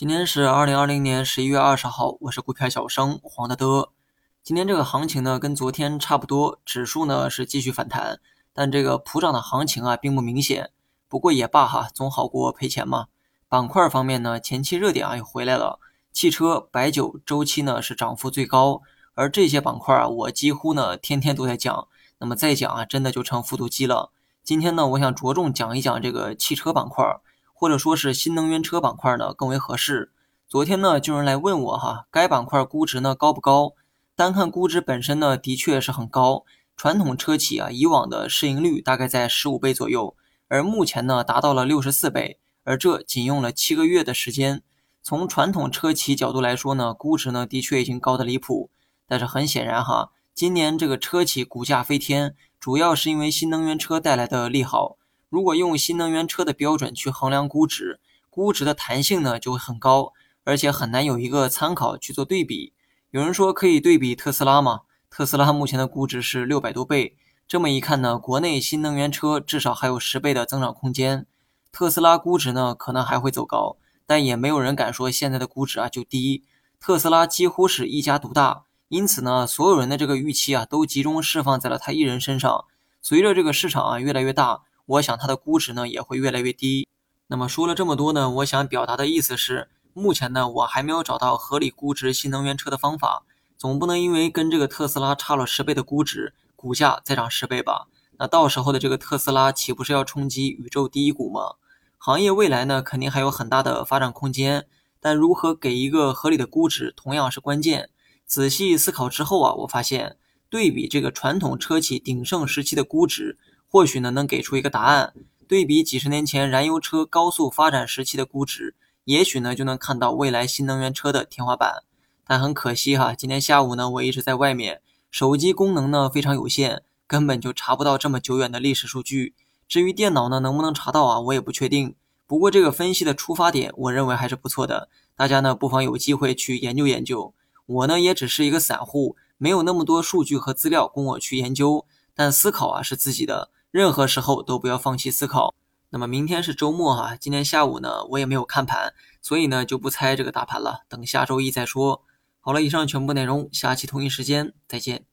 今天是二零二零年十一月二十号，我是股票小生黄德德。今天这个行情呢，跟昨天差不多，指数呢是继续反弹，但这个普涨的行情啊并不明显。不过也罢哈，总好过赔钱嘛。板块方面呢，前期热点啊又回来了，汽车、白酒周期呢是涨幅最高，而这些板块啊，我几乎呢天天都在讲。那么再讲啊，真的就成复读机了。今天呢，我想着重讲一讲这个汽车板块。或者说是新能源车板块呢更为合适。昨天呢就有人来问我哈，该板块估值呢高不高？单看估值本身呢的确是很高。传统车企啊以往的市盈率大概在十五倍左右，而目前呢达到了六十四倍，而这仅用了七个月的时间。从传统车企角度来说呢，估值呢的确已经高的离谱。但是很显然哈，今年这个车企股价飞天，主要是因为新能源车带来的利好。如果用新能源车的标准去衡量估值，估值的弹性呢就会很高，而且很难有一个参考去做对比。有人说可以对比特斯拉吗？特斯拉目前的估值是六百多倍，这么一看呢，国内新能源车至少还有十倍的增长空间。特斯拉估值呢可能还会走高，但也没有人敢说现在的估值啊就低。特斯拉几乎是一家独大，因此呢，所有人的这个预期啊都集中释放在了他一人身上。随着这个市场啊越来越大。我想它的估值呢也会越来越低。那么说了这么多呢，我想表达的意思是，目前呢我还没有找到合理估值新能源车的方法。总不能因为跟这个特斯拉差了十倍的估值，股价再涨十倍吧？那到时候的这个特斯拉岂不是要冲击宇宙第一股吗？行业未来呢肯定还有很大的发展空间，但如何给一个合理的估值同样是关键。仔细思考之后啊，我发现对比这个传统车企鼎盛时期的估值。或许呢能给出一个答案，对比几十年前燃油车高速发展时期的估值，也许呢就能看到未来新能源车的天花板。但很可惜哈，今天下午呢我一直在外面，手机功能呢非常有限，根本就查不到这么久远的历史数据。至于电脑呢能不能查到啊，我也不确定。不过这个分析的出发点，我认为还是不错的，大家呢不妨有机会去研究研究。我呢也只是一个散户，没有那么多数据和资料供我去研究，但思考啊是自己的。任何时候都不要放弃思考。那么明天是周末哈，今天下午呢我也没有看盘，所以呢就不猜这个大盘了，等下周一再说。好了，以上全部内容，下期同一时间再见。